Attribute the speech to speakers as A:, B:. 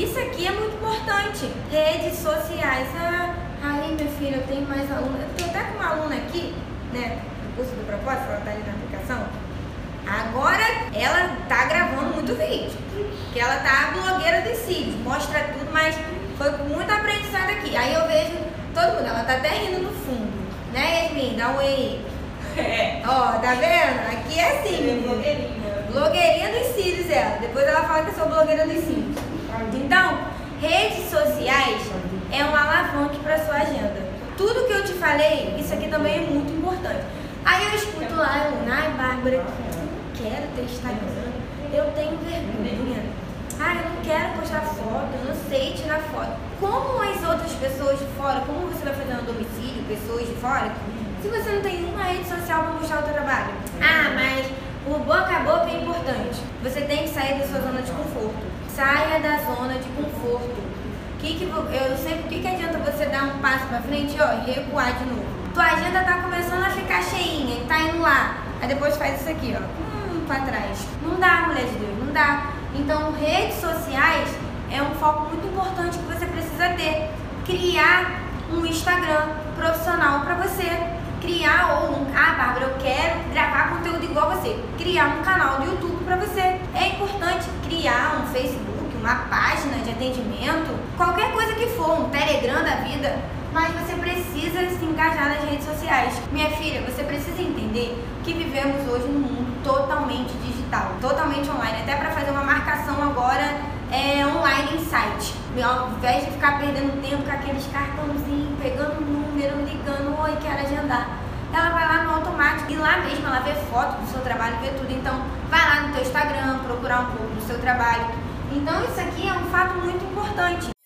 A: Isso aqui é muito importante. Redes sociais. Ah, aí, minha filha, eu tenho mais aluna. Eu tenho até com uma aluna aqui, né? No curso do propósito, ela tá ali na aplicação. Agora ela tá gravando muito vídeo. Que ela tá blogueira dos cílios, mostra tudo, mas foi com muito aprendizado aqui. Aí eu vejo todo mundo, ela tá até rindo no fundo. Né, Yasmin? Dá um oi.
B: É.
A: Ó, tá vendo? Aqui é assim,
B: Sim,
A: menina.
B: blogueirinha.
A: Blogueirinha dos cílios, ela. Depois ela fala que eu sou blogueira dos cílios. Então, redes sociais é um alavanque para sua agenda. Tudo que eu te falei, isso aqui também é muito importante. Aí eu escuto lá, ai, Bárbara, eu não quero ter Instagram, eu tenho vergonha. Ah, eu não quero postar foto, eu não sei tirar foto. Como as outras pessoas de fora, como você vai fazer no domicílio, pessoas de fora, se você não tem uma rede social para mostrar o seu trabalho? Ah, mas o boca a boca é importante. Você tem que sair da sua zona de conforto. Saia da zona de conforto. Que que, eu sempre, o que, que adianta você dar um passo pra frente ó, e recuar de novo? Tua agenda tá começando a ficar cheinha e tá indo lá. Aí depois faz isso aqui, ó. Hum, pra trás. Não dá, mulher de Deus, não dá. Então, redes sociais é um foco muito importante que você precisa ter. Criar um Instagram profissional pra você. Criar ou um. Ah, Bárbara, eu quero gravar conteúdo igual você. Criar um canal do YouTube pra você. É importante criar um Facebook, uma página de atendimento, qualquer coisa que for, um Telegram da vida. Mas você precisa se engajar nas redes sociais. Minha filha, você precisa entender que vivemos hoje num mundo totalmente digital, totalmente online. Até para fazer uma marcação agora é online em site. Ao invés de ficar perdendo tempo com aqueles cartãozinhos, pegando número, ligando, oi, quero agendar. Ela vai e lá mesmo ela vê foto do seu trabalho, vê tudo. Então, vai lá no teu Instagram, procurar um pouco do seu trabalho. Então, isso aqui é um fato muito importante.